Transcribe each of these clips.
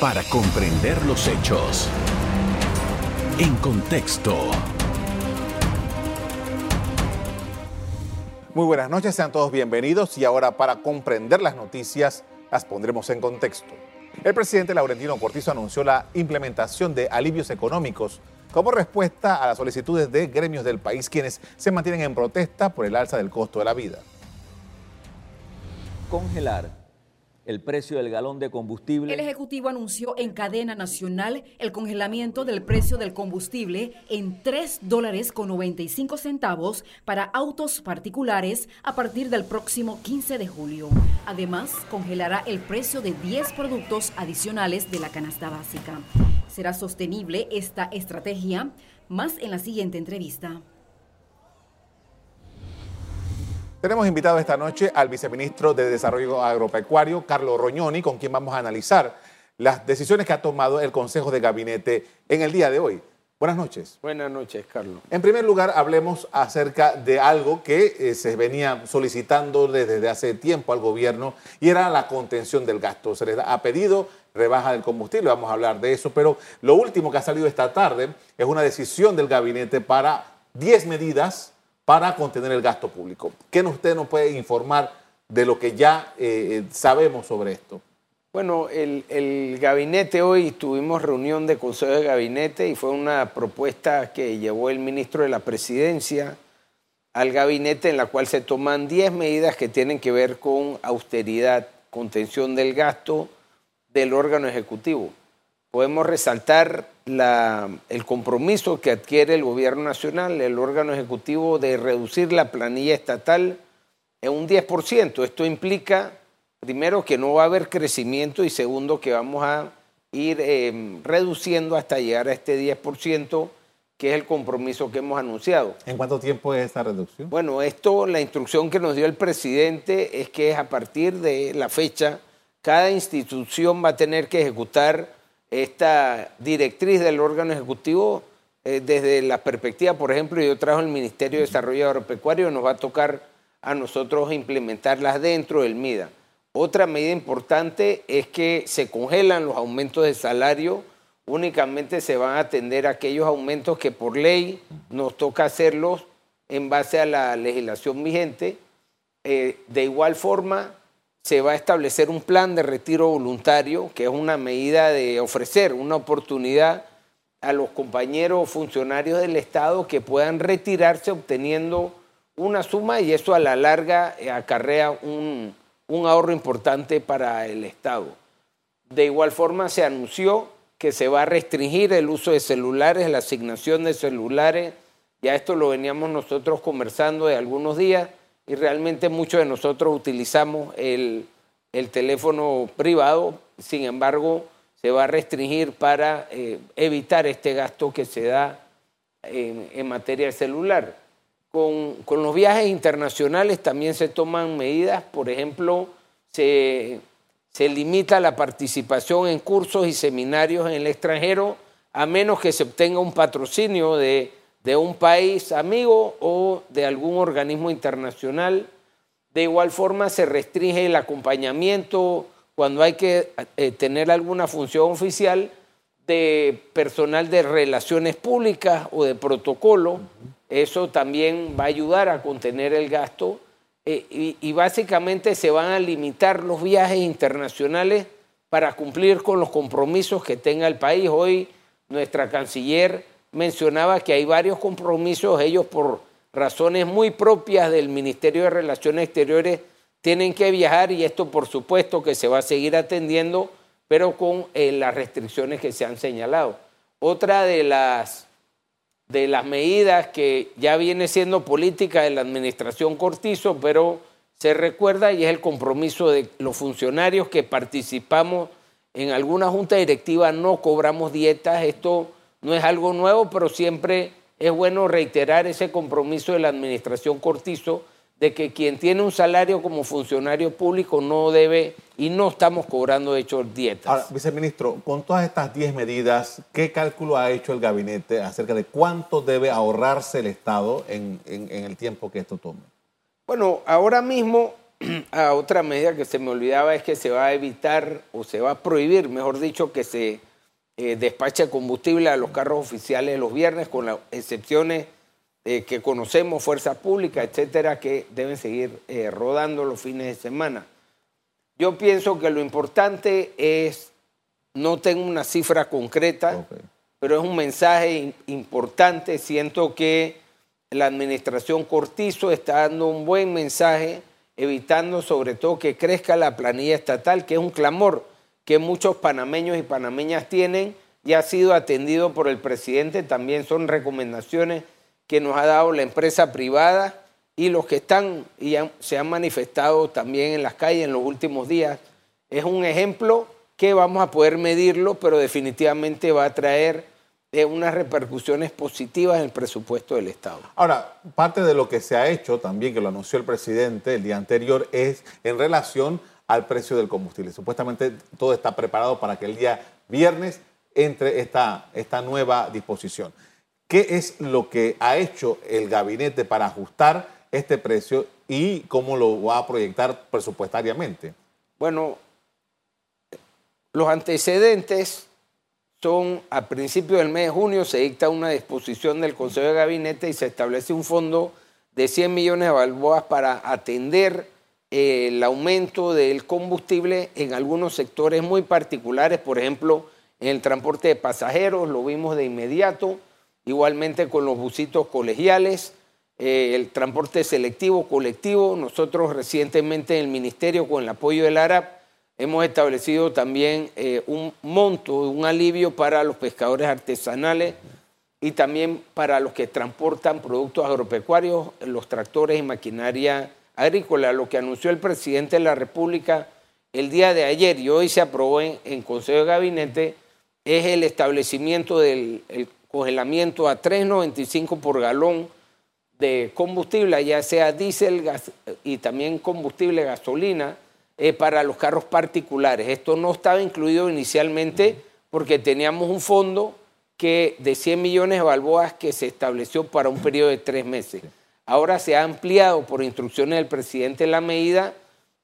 para comprender los hechos. En contexto. Muy buenas noches, sean todos bienvenidos y ahora para comprender las noticias las pondremos en contexto. El presidente Laurentino Cortizo anunció la implementación de alivios económicos como respuesta a las solicitudes de gremios del país quienes se mantienen en protesta por el alza del costo de la vida. Congelar el precio del galón de combustible. El Ejecutivo anunció en cadena nacional el congelamiento del precio del combustible en 3 dólares con 95 centavos para autos particulares a partir del próximo 15 de julio. Además, congelará el precio de 10 productos adicionales de la canasta básica. ¿Será sostenible esta estrategia? Más en la siguiente entrevista. Tenemos invitado esta noche al viceministro de Desarrollo Agropecuario, Carlos Roñoni, con quien vamos a analizar las decisiones que ha tomado el Consejo de Gabinete en el día de hoy. Buenas noches. Buenas noches, Carlos. En primer lugar, hablemos acerca de algo que eh, se venía solicitando desde hace tiempo al gobierno y era la contención del gasto. Se les ha pedido rebaja del combustible, vamos a hablar de eso, pero lo último que ha salido esta tarde es una decisión del gabinete para 10 medidas para contener el gasto público. ¿Qué usted nos puede informar de lo que ya eh, eh, sabemos sobre esto? Bueno, el, gabinete hoy tuvimos reunión de consejo de gabinete y fue una propuesta que llevó el ministro de la presidencia al gabinete en la cual se toman 10 medidas que tienen que ver con austeridad, contención del gasto del órgano ejecutivo. Podemos resaltar el compromiso que adquiere el gobierno nacional, el órgano ejecutivo, de reducir la planilla estatal en un 10%. Esto implica, primero, que no va a haber crecimiento y segundo, que vamos a ir em, reduciendo hasta llegar a este 10%, que es el compromiso que hemos anunciado. ¿En cuánto tiempo es esta reducción? Bueno, esto, la instrucción que nos dio el presidente es que es a partir de la fecha, cada institución va a tener que ejecutar esta directriz del órgano ejecutivo eh, desde la perspectiva, por ejemplo, yo trajo el Ministerio de Desarrollo Agropecuario, nos va a tocar a nosotros implementarlas dentro del MIDA. Otra medida importante es que se congelan los aumentos de salario, únicamente se van a atender aquellos aumentos que por ley nos toca hacerlos en base a la legislación vigente. Eh, de igual forma, se va a establecer un plan de retiro voluntario, que es una medida de ofrecer una oportunidad a los compañeros funcionarios del Estado que puedan retirarse obteniendo una suma y eso a la larga eh, acarrea un, un ahorro importante para el Estado. De igual forma se anunció que se va a restringir el uso de celulares, la asignación de celulares, ya esto lo veníamos nosotros conversando de algunos días, y realmente muchos de nosotros utilizamos el, teléfono privado, sin embargo, se va a restringir para eh, evitar este gasto que se da en, materia de celular. Con, con, los viajes internacionales también se toman medidas, por ejemplo, se, se limita la participación en cursos y seminarios en el extranjero a menos que se obtenga un patrocinio de de un país amigo o de algún organismo internacional. De igual forma se restringe el acompañamiento cuando hay que eh, tener alguna función oficial de personal de relaciones públicas o de protocolo. Eso también va a ayudar a contener el gasto eh, y, y básicamente se van a limitar los viajes internacionales para cumplir con los compromisos que tenga el país. Hoy nuestra canciller mencionaba que hay varios compromisos, ellos por razones muy propias del Ministerio de Relaciones Exteriores tienen que viajar y esto por supuesto que se va a seguir atendiendo, pero con eh, las restricciones que se han señalado. Otra de las, de las medidas que ya viene siendo política de la administración Cortizo, pero se recuerda y es el compromiso de los funcionarios que participamos en alguna junta directiva, no cobramos dietas, esto no es algo nuevo, pero siempre es bueno reiterar ese compromiso de la administración Cortizo de que quien tiene un salario como funcionario público no debe y no estamos cobrando de hecho dietas. Ahora, viceministro, con todas estas 10 medidas, ¿qué cálculo ha hecho el gabinete acerca de cuánto debe ahorrarse el Estado en, el tiempo que esto tome? Bueno, ahora mismo a otra medida que se me olvidaba, es que se va a evitar o se va a prohibir, mejor dicho, que se eh, despache combustible a los carros oficiales los viernes, con las excepciones eh, que conocemos, fuerzas públicas, etcétera, que deben seguir eh, rodando los fines de semana. Yo pienso que lo importante es, no tengo una cifra concreta, pero es un mensaje importante. Siento que la administración Cortizo está dando un buen mensaje, evitando sobre todo que crezca la planilla estatal, que es un clamor que muchos panameños y panameñas tienen y ha sido atendido por el presidente. También son recomendaciones que nos ha dado la empresa privada y los que están y se han manifestado también en las calles en los últimos días. Es un ejemplo que vamos a poder medirlo, pero definitivamente va a traer eh, unas repercusiones positivas en el presupuesto del Estado. Ahora, parte de lo que se ha hecho también, que lo anunció el presidente el día anterior, es en relación al precio del combustible. Supuestamente todo está preparado para que el día viernes entre esta, esta nueva disposición. ¿Qué es lo que ha hecho el gabinete para ajustar este precio y cómo lo va a proyectar presupuestariamente? Bueno, los antecedentes son, a principios del mes de junio se dicta una disposición del Consejo de Gabinete y se establece un fondo de 100 millones de balboas para atender el aumento del combustible en algunos sectores muy particulares, por ejemplo, en el transporte de pasajeros, lo vimos de inmediato, igualmente con los busitos colegiales, eh, el transporte selectivo, colectivo. Nosotros recientemente en el Ministerio, con el apoyo del ARAP, hemos establecido también eh, un monto, un alivio para los pescadores artesanales y también para los que transportan productos agropecuarios, los tractores y maquinaria agrícola, lo que anunció el presidente de la República el día de ayer y hoy se aprobó en, Consejo de Gabinete, es el establecimiento del congelamiento a 3.95 por galón de combustible, ya sea diésel y también combustible gasolina, eh, para los carros particulares. Esto no estaba incluido inicialmente porque teníamos un fondo que de 100 millones de balboas que se estableció para un periodo de tres meses. Ahora se ha ampliado por instrucciones del presidente la medida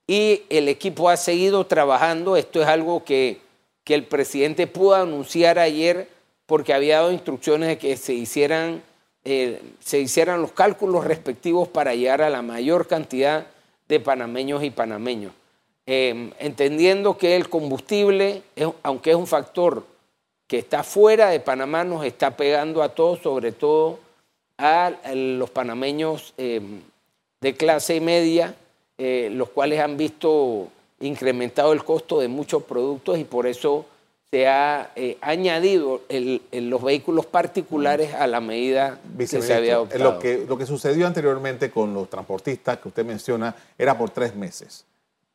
y el equipo ha seguido trabajando. Esto es algo que, que el presidente pudo anunciar ayer porque había dado instrucciones de que se hicieran, eh, se hicieran los cálculos respectivos para llegar a la mayor cantidad de panameños y panameños. Em, entendiendo que el combustible, aunque es un factor que está fuera de Panamá, nos está pegando a todos, sobre todo a los panameños em, de clase media, eh, los cuales han visto incrementado el costo de muchos productos y por eso se ha eh, añadido los vehículos particulares a la medida que se había adoptado. Lo que, lo que sucedió anteriormente con los transportistas que usted menciona era por tres meses.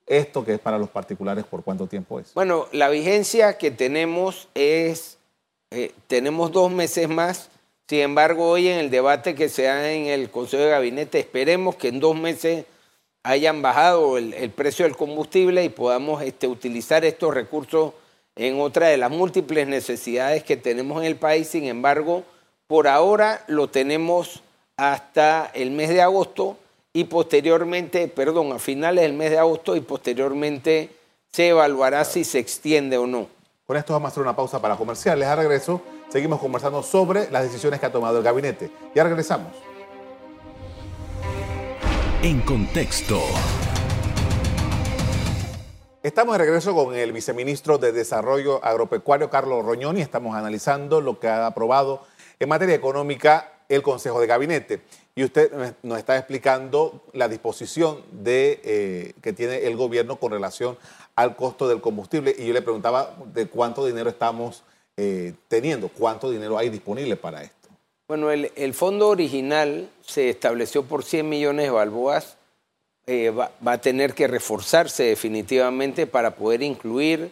¿Esto que es para los particulares por cuánto tiempo es? Bueno, la vigencia que tenemos es, eh, tenemos dos meses más. Sin embargo, hoy en el debate que se da en el Consejo de Gabinete, esperemos que en dos meses hayan bajado el, precio del combustible y podamos este, utilizar estos recursos en otra de las múltiples necesidades que tenemos en el país. Sin embargo, por ahora lo tenemos hasta el mes de agosto y posteriormente, perdón, a finales del mes de agosto y posteriormente se evaluará si se extiende o no. Con esto vamos a hacer una pausa para comerciales. A regreso seguimos conversando sobre las decisiones que ha tomado el gabinete. Ya regresamos. En contexto. Estamos de regreso con el viceministro de Desarrollo Agropecuario, Carlos Roñoni. Estamos analizando lo que ha aprobado en materia económica el Consejo de Gabinete. Y usted nos está explicando la disposición de, eh, que tiene el gobierno con relación al costo del combustible. Y yo le preguntaba de cuánto dinero estamos eh, teniendo, cuánto dinero hay disponible para esto. Bueno, el, fondo original se estableció por 100 millones de balboas eh, va, a tener que reforzarse definitivamente para poder incluir.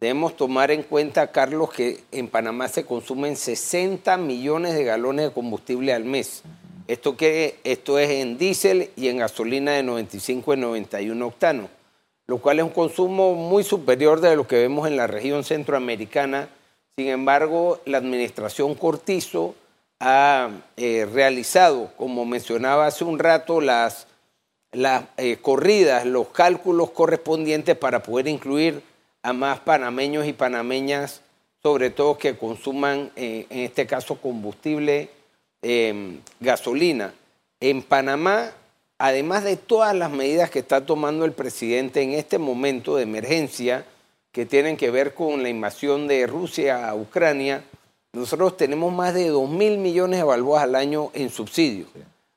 Debemos tomar en cuenta, Carlos, que en Panamá se consumen 60 millones de galones de combustible al mes. Esto, que, esto es en diésel y en gasolina de 95 y 91 octanos, lo cual es un consumo muy superior de lo que vemos en la región centroamericana. Sin embargo, la administración Cortizo ha eh, realizado, como mencionaba hace un rato, las las eh, corridas, los cálculos correspondientes para poder incluir a más panameños y panameñas, sobre todo que consuman, eh, en este caso, combustible, gasolina. En Panamá, además de todas las medidas que está tomando el presidente en este momento de emergencia, que tienen que ver con la invasión de Rusia a Ucrania, nosotros tenemos más de 2 mil millones de balboas al año en subsidios.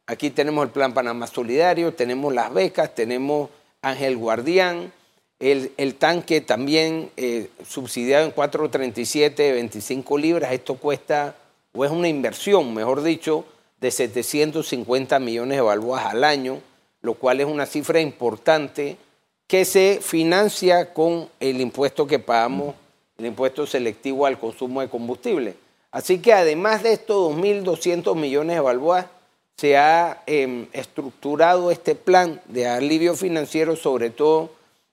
Aquí tenemos el Plan Panamá Solidario, tenemos las becas, tenemos Ángel Guardián, el, tanque también eh, subsidiado en 4.37, 25 libras. Esto cuesta, o es una inversión, mejor dicho, de 750 millones de balboas al año, lo cual es una cifra importante que se financia con el impuesto que pagamos, el impuesto selectivo al consumo de combustible. Así que además de estos 2.200 millones de balboas, se ha em, estructurado este plan de alivio financiero, sobre todo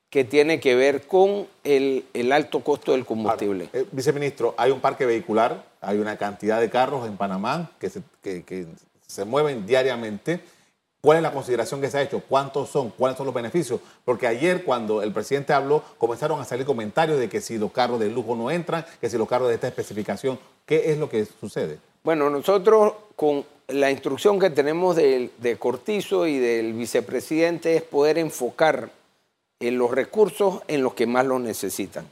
que tiene que ver con el, alto costo del combustible. Eh, viceministro, hay un parque vehicular, hay una cantidad de carros en Panamá que se, que se mueven diariamente. ¿Cuál es la consideración que se ha hecho? ¿Cuántos son? ¿Cuáles son los beneficios? Porque ayer cuando el presidente habló, comenzaron a salir comentarios de que si los carros de lujo no entran, que si los carros de esta especificación, ¿qué es lo que sucede? Bueno, nosotros con la instrucción que tenemos de, Cortizo y del vicepresidente es poder enfocar en los recursos en los que más los necesitan.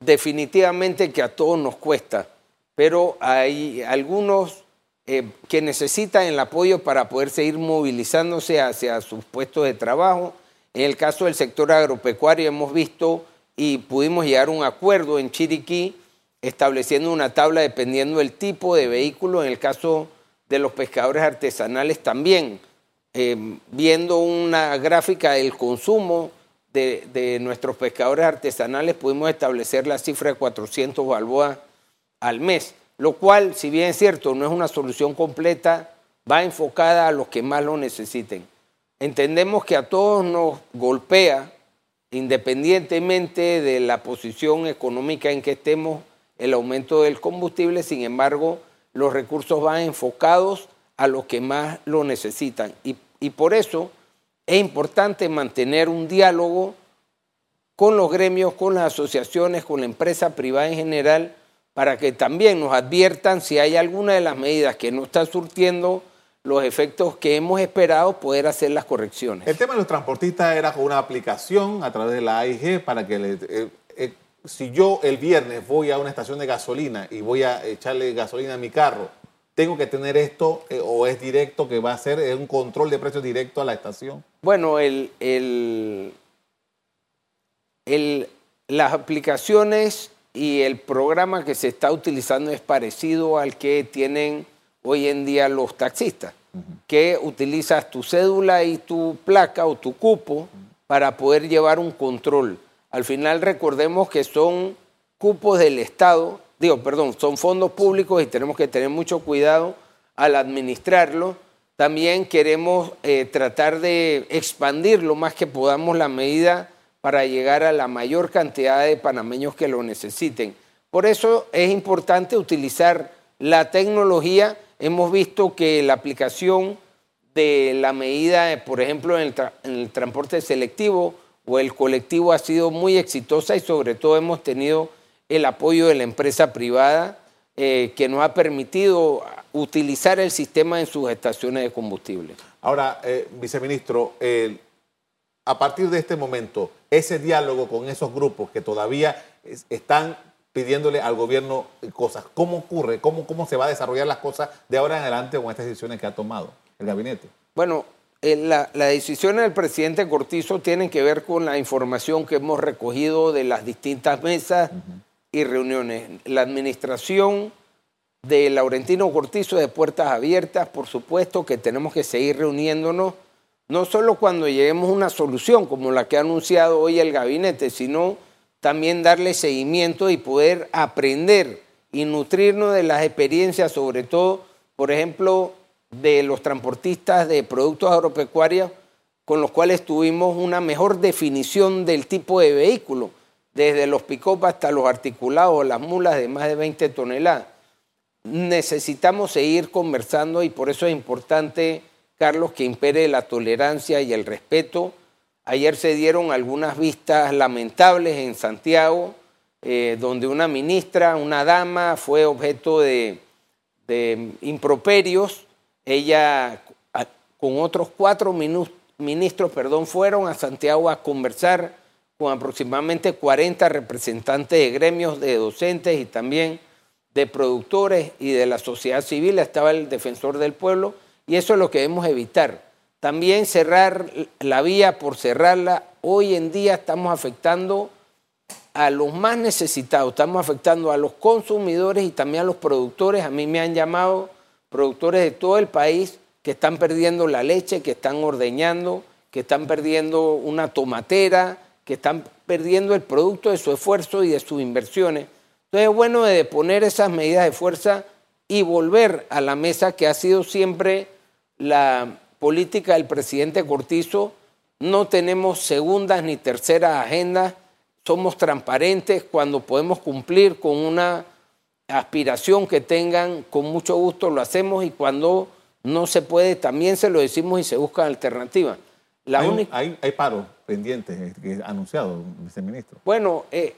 Definitivamente que a todos nos cuesta, pero hay algunos eh, que necesitan el apoyo para poder seguir movilizándose hacia sus puestos de trabajo. En el caso del sector agropecuario hemos visto y pudimos llegar a un acuerdo en Chiriquí estableciendo una tabla dependiendo del tipo de vehículo. En el caso de los pescadores artesanales también, eh, viendo una gráfica del consumo de, nuestros pescadores artesanales, pudimos establecer la cifra de 400 balboas al mes, lo cual, si bien es cierto, no es una solución completa, va enfocada a los que más lo necesiten. Entendemos que a todos nos golpea, independientemente de la posición económica en que estemos, el aumento del combustible, sin embargo, los recursos van enfocados a los que más lo necesitan. Y, por eso es importante mantener un diálogo con los gremios, con las asociaciones, con la empresa privada en general, para que también nos adviertan si hay alguna de las medidas que no está surtiendo los efectos que hemos esperado, poder hacer las correcciones. El tema de los transportistas era con una aplicación a través de la AIG para que le, eh, eh, si yo el viernes voy a una estación de gasolina y voy a echarle gasolina a mi carro, ¿tengo que tener esto eh, o es directo que va a ser un control de precios directo a la estación? Bueno, el, las aplicaciones y el programa que se está utilizando es parecido al que tienen hoy en día los taxistas, que utilizas tu cédula y tu placa o tu cupo para poder llevar un control. Al final recordemos que son cupos del Estado, digo, perdón, son fondos públicos y tenemos que tener mucho cuidado al administrarlo. También queremos eh, tratar de expandir lo más que podamos la medida para llegar a la mayor cantidad de panameños que lo necesiten. Por eso es importante utilizar la tecnología. Hemos visto que la aplicación de la medida, por ejemplo, en el transporte selectivo, o el colectivo ha sido muy exitosa y sobre todo hemos tenido el apoyo de la empresa privada eh, que nos ha permitido utilizar el sistema en sus estaciones de combustible. Ahora, eh, viceministro, a partir de este momento, ese diálogo con esos grupos que todavía están pidiéndole al gobierno cosas, ¿cómo ocurre? ¿Cómo, ¿Cómo se va a desarrollar las cosas de ahora en adelante con estas decisiones que ha tomado el gabinete? Bueno, eh, la, la, decisiones del presidente Cortizo tienen que ver con la información que hemos recogido de las distintas mesas y reuniones. La administración de Laurentino Cortizo de puertas abiertas, por supuesto que tenemos que seguir reuniéndonos, no solo cuando lleguemos a una solución como la que ha anunciado hoy el gabinete, sino también darle seguimiento y poder aprender y nutrirnos de las experiencias, sobre todo, por ejemplo, de los transportistas de productos agropecuarios con los cuales tuvimos una mejor definición del tipo de vehículo, desde los pick hasta los articulados, las mulas de más de 20 toneladas. Necesitamos seguir conversando y por eso es importante Carlos, que impere la tolerancia y el respeto. Ayer se dieron algunas vistas lamentables en Santiago, eh, donde una ministra, una dama, fue objeto de, improperios. Ella, con otros cuatro ministros, perdón, fueron a Santiago a conversar con aproximadamente 40 representantes de gremios de docentes y también de productores y de la sociedad civil. Estaba el defensor del pueblo y eso es lo que debemos evitar. También cerrar la vía por cerrarla. Hoy en día estamos afectando a los más necesitados, estamos afectando a los consumidores y también a los productores. A mí me han llamado productores de todo el país que están perdiendo la leche, que están ordeñando, que están perdiendo una tomatera, que están perdiendo el producto de su esfuerzo y de sus inversiones. Entonces es bueno de poner esas medidas de fuerza y volver a la mesa que ha sido siempre la política del presidente Cortizo. No tenemos segundas ni terceras agendas, somos transparentes cuando podemos cumplir con una aspiración que tengan, con mucho gusto lo hacemos y cuando no se puede también se lo decimos y se buscan alternativas. hay, hay, hay paro pendiente que anunciado, viceministro. Bueno, eh,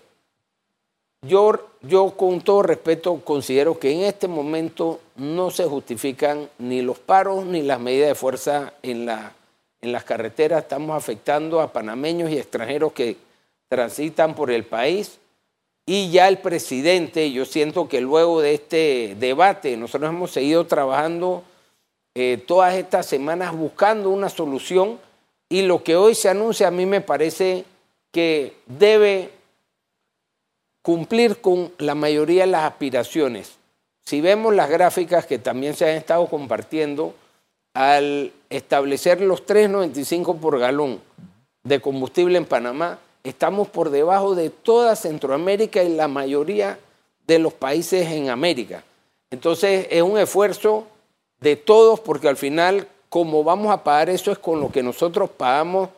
yo, yo con todo respeto considero que en este momento no se justifican ni los paros ni las medidas de fuerza en, la, en las carreteras. Estamos afectando a panameños y extranjeros que transitan por el país. Y ya el presidente, yo siento que luego de este debate, nosotros hemos seguido trabajando eh, todas estas semanas buscando una solución y lo que hoy se anuncia a mí me parece que debe cumplir con la mayoría de las aspiraciones. Si vemos las gráficas que también se han estado compartiendo, al establecer los 3.95 por galón de combustible en Panamá, estamos por debajo de toda Centroamérica y la mayoría de los países en América. Entonces es un esfuerzo de todos porque al final como vamos a pagar eso es con lo que nosotros pagamos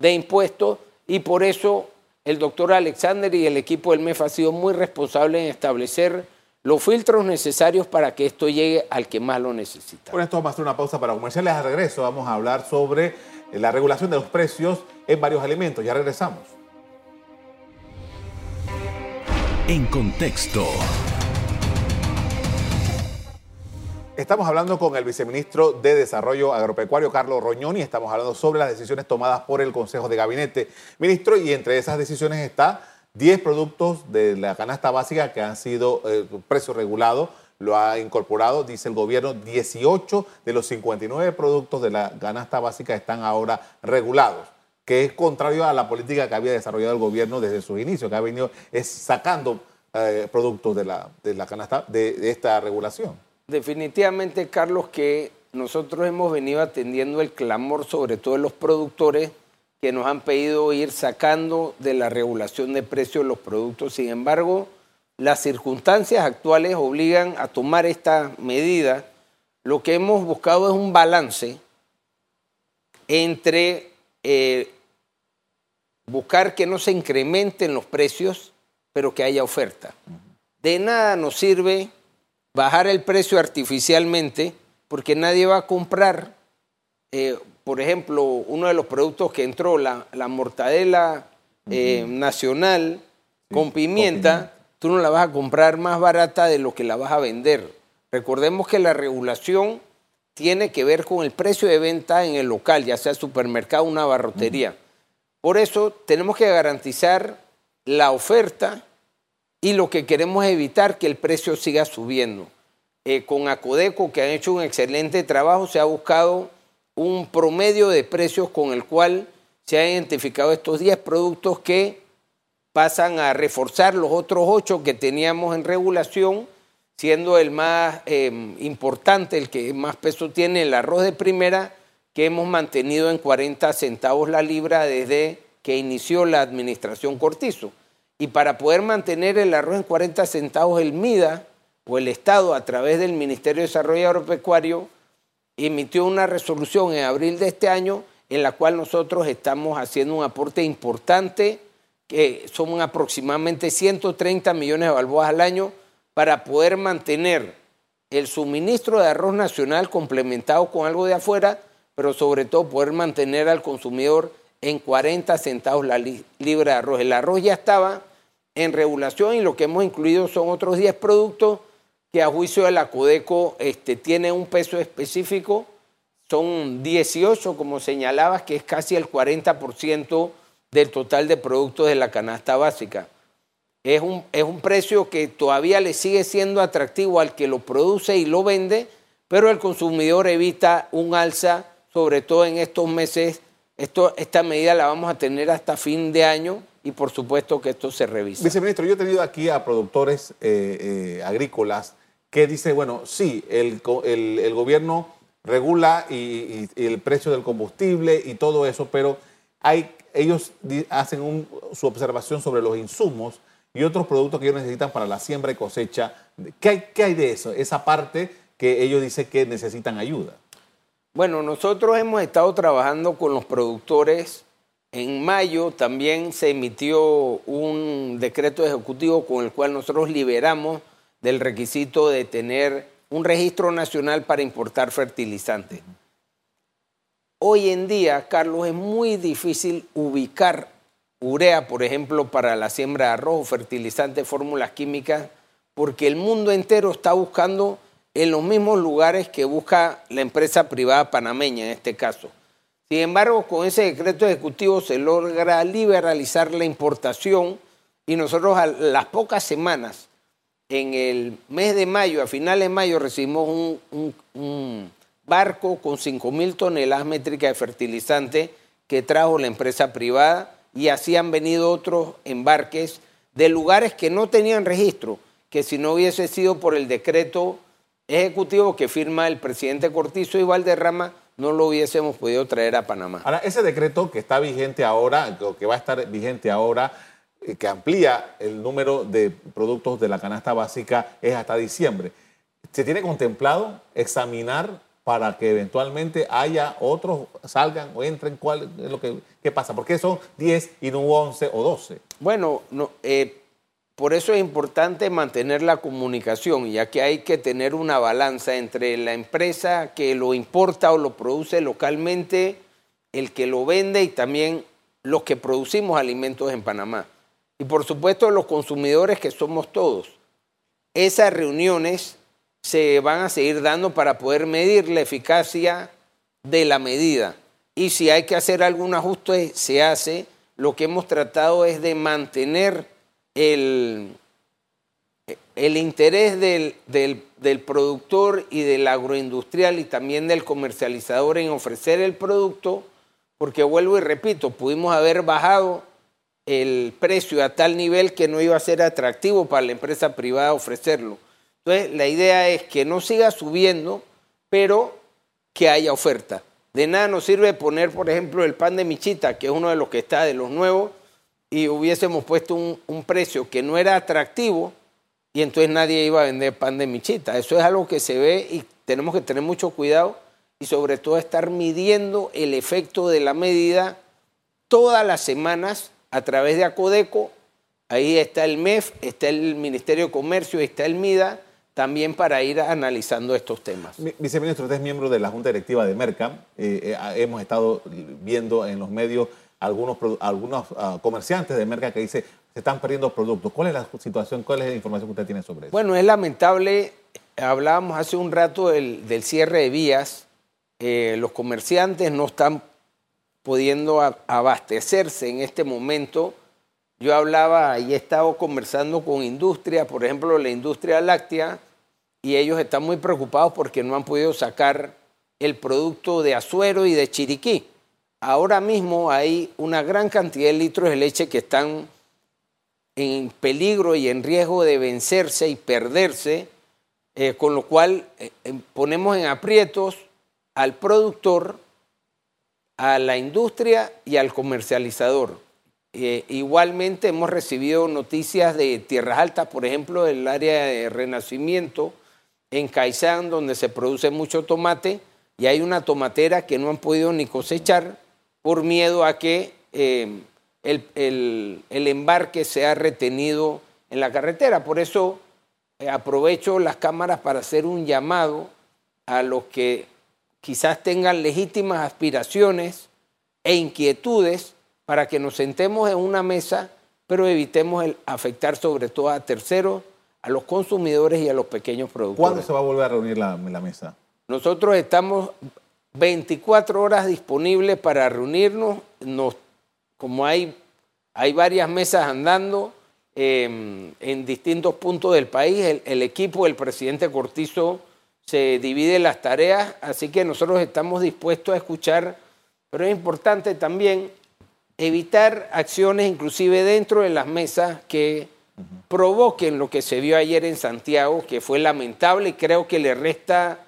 de impuestos y por eso el doctor Alexander y el equipo del MEF ha sido muy responsable en establecer los filtros necesarios para que esto llegue al que más lo necesita. Con esto vamos a hacer una pausa para comerciales. A regreso vamos a hablar sobre la regulación de los precios en varios alimentos. Ya regresamos. En contexto. Estamos hablando con el viceministro de Desarrollo Agropecuario, Carlos Roñón, y estamos hablando sobre las decisiones tomadas por el Consejo de Gabinete. Ministro, y entre esas decisiones está 10 productos de la canasta básica que han sido eh, precio regulado, lo ha incorporado, dice el gobierno, 18 de los 59 productos de la canasta básica están ahora regulados, que es contrario a la política que había desarrollado el gobierno desde sus inicios, que ha venido es sacando eh, productos de la, de la canasta de esta regulación. Definitivamente, Carlos, que nosotros hemos venido atendiendo el clamor, sobre todo de los productores, que nos han pedido ir sacando de la regulación de precios los productos. Sin embargo, las circunstancias actuales obligan a tomar esta medida. Lo que hemos buscado es un balance entre eh, buscar que no se incrementen los precios, pero que haya oferta. De nada nos sirve bajar el precio artificialmente porque nadie va a comprar, eh, por ejemplo, uno de los productos que entró, la, mortadela eh, nacional con, pimienta, tú no la vas a comprar más barata de lo que la vas a vender. Recordemos que la regulación tiene que ver con el precio de venta en el local, ya sea supermercado o una barrotería. Por eso tenemos que garantizar la oferta y lo que queremos es evitar que el precio siga subiendo. Eh, con Acodeco, que han hecho un excelente trabajo, se ha buscado un promedio de precios con el cual se han identificado estos 10 productos que pasan a reforzar los otros 8 que teníamos en regulación, siendo el más em, importante, el que más peso tiene, el arroz de primera, que hemos mantenido en 40 centavos la libra desde que inició la administración Cortizo. Y para poder mantener el arroz en 40 centavos, el MIDA o el Estado, a través del Ministerio de Desarrollo Agropecuario, emitió una resolución en abril de este año en la cual nosotros estamos haciendo un aporte importante, que son aproximadamente 130 millones de balboas al año, para poder mantener el suministro de arroz nacional complementado con algo de afuera, pero sobre todo poder mantener al consumidor en 40 centavos la libra de arroz. El arroz ya estaba en regulación y lo que hemos incluido son otros 10 productos que a juicio de la Codeco este, tienen un peso específico. Son 18, como señalabas, que es casi el 40% del total de productos de la canasta básica. Es un, es un precio que todavía le sigue siendo atractivo al que lo produce y lo vende, pero el consumidor evita un alza, sobre todo en estos meses. Esto, esta medida la vamos a tener hasta fin de año y por supuesto que esto se revisa. Viceministro, yo he tenido aquí a productores eh, eh, agrícolas que dicen, bueno, sí, el, el, gobierno regula y, el precio del combustible y todo eso, pero hay, ellos hacen su observación sobre los insumos y otros productos que ellos necesitan para la siembra y cosecha. ¿Qué hay, qué hay de eso? Esa parte que ellos dicen que necesitan ayuda. Bueno, nosotros hemos estado trabajando con los productores en mayo también se emitió un decreto ejecutivo con el cual nosotros liberamos del requisito de tener un registro nacional para importar fertilizantes. Hoy en día, Carlos, es muy difícil ubicar urea, por ejemplo, para la siembra de arroz, fertilizantes, fórmulas químicas, porque el mundo entero está buscando en los mismos lugares que busca la empresa privada panameña en este caso. Sin embargo, con ese decreto ejecutivo se logra liberalizar la importación y nosotros a las pocas semanas, en el mes de mayo, a finales de mayo, recibimos un, barco con 5 mil toneladas métricas de fertilizante que trajo la empresa privada y así han venido otros embarques de lugares que no tenían registro, que si no hubiese sido por el decreto ejecutivo que firma el presidente Cortizo y Valderrama, no lo hubiésemos podido traer a Panamá. Ahora, ese decreto que está vigente ahora, que va a estar vigente ahora, eh, que amplía el número de productos de la canasta básica, es hasta diciembre. ¿Se tiene contemplado examinar para que eventualmente haya otros, salgan o entren? ¿Cuál es lo que qué pasa? ¿Por qué son 10 y no 11 o 12? Bueno, no, eh, por eso es importante mantener la comunicación, ya que hay que tener una balanza entre la empresa que lo importa o lo produce localmente, el que lo vende y también los que producimos alimentos en Panamá. Y por supuesto los consumidores que somos todos. Esas reuniones se van a seguir dando para poder medir la eficacia de la medida. Y si hay que hacer algún ajuste, se hace. Lo que hemos tratado es de mantener el, el interés del, del, productor y del agroindustrial y también del comercializador en ofrecer el producto, porque vuelvo y repito, pudimos haber bajado el precio a tal nivel que no iba a ser atractivo para la empresa privada ofrecerlo. Entonces, la idea es que no siga subiendo, pero que haya oferta. De nada nos sirve poner, por ejemplo, el pan de michita, que es uno de los que está de los nuevos, y hubiésemos puesto un, precio que no era atractivo y entonces nadie iba a vender pan de michita. Eso es algo que se ve y tenemos que tener mucho cuidado y sobre todo estar midiendo el efecto de la medida todas las semanas a través de Acodeco. Ahí está el MEF, está el Ministerio de Comercio, está el MIDA, también para ir analizando estos temas. Viceministro, usted es miembro de la Junta Directiva de Merca. Eh, eh, hemos estado viendo en los medios algunos, algunos ah, comerciantes de merca que dice se están perdiendo productos. ¿Cuál es la situación? ¿Cuál es la información que usted tiene sobre eso? Bueno, es lamentable. Hablábamos hace un rato del, cierre de vías. Eh, los comerciantes no están pudiendo abastecerse en este momento. Yo hablaba y he estado conversando con industria, por ejemplo, la industria láctea, y ellos están muy preocupados porque no han podido sacar el producto de Azuero y de Chiriquí. Ahora mismo hay una gran cantidad de litros de leche que están en peligro y en riesgo de vencerse y perderse, eh, con lo cual eh, eh, ponemos en aprietos al productor, a la industria y al comercializador. igualmente hemos recibido noticias de tierras altas, por ejemplo, del área de Renacimiento, en Caizán, donde se produce mucho tomate, y hay una tomatera que no han podido ni cosechar por miedo a que eh, el, embarque sea retenido en la carretera. Por eso eh, aprovecho las cámaras para hacer un llamado a los que quizás tengan legítimas aspiraciones e inquietudes para que nos sentemos en una mesa, pero evitemos el afectar sobre todo a terceros, a los consumidores y a los pequeños productores. ¿Cuándo se va a volver a reunir la, la mesa? Nosotros estamos 24 horas disponibles para reunirnos. Nos, como hay, hay varias mesas andando eh, en distintos puntos del país, el, el equipo del presidente Cortizo se divide las tareas, así que nosotros estamos dispuestos a escuchar, pero es importante también evitar acciones inclusive dentro de las mesas que provoquen lo que se vio ayer en Santiago, que fue lamentable y creo que le resta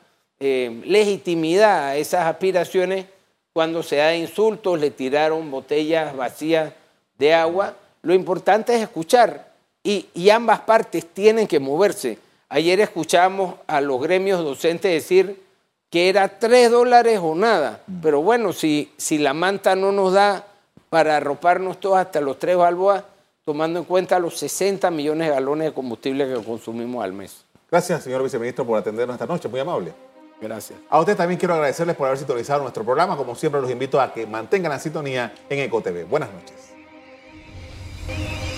eh, legitimidad a esas aspiraciones cuando se da insultos, le tiraron botellas vacías de agua. Lo importante es escuchar y, y ambas partes tienen que moverse. Ayer escuchamos a los gremios docentes decir que era tres dólares o nada, pero bueno, si, si la manta no nos da para arroparnos todos hasta los tres balboas, tomando en cuenta los 60 millones de galones de combustible que consumimos al mes. Gracias, señor viceministro, por atendernos esta noche. Muy amable. Gracias. A usted también quiero agradecerles por haber sintonizado nuestro programa. Como siempre, los invito a que mantengan la sintonía en EcoTV. Buenas noches.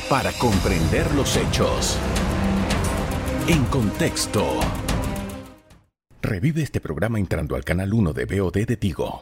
Para comprender los hechos. En contexto. Revive este programa entrando al canal 1 de BOD de Tigo.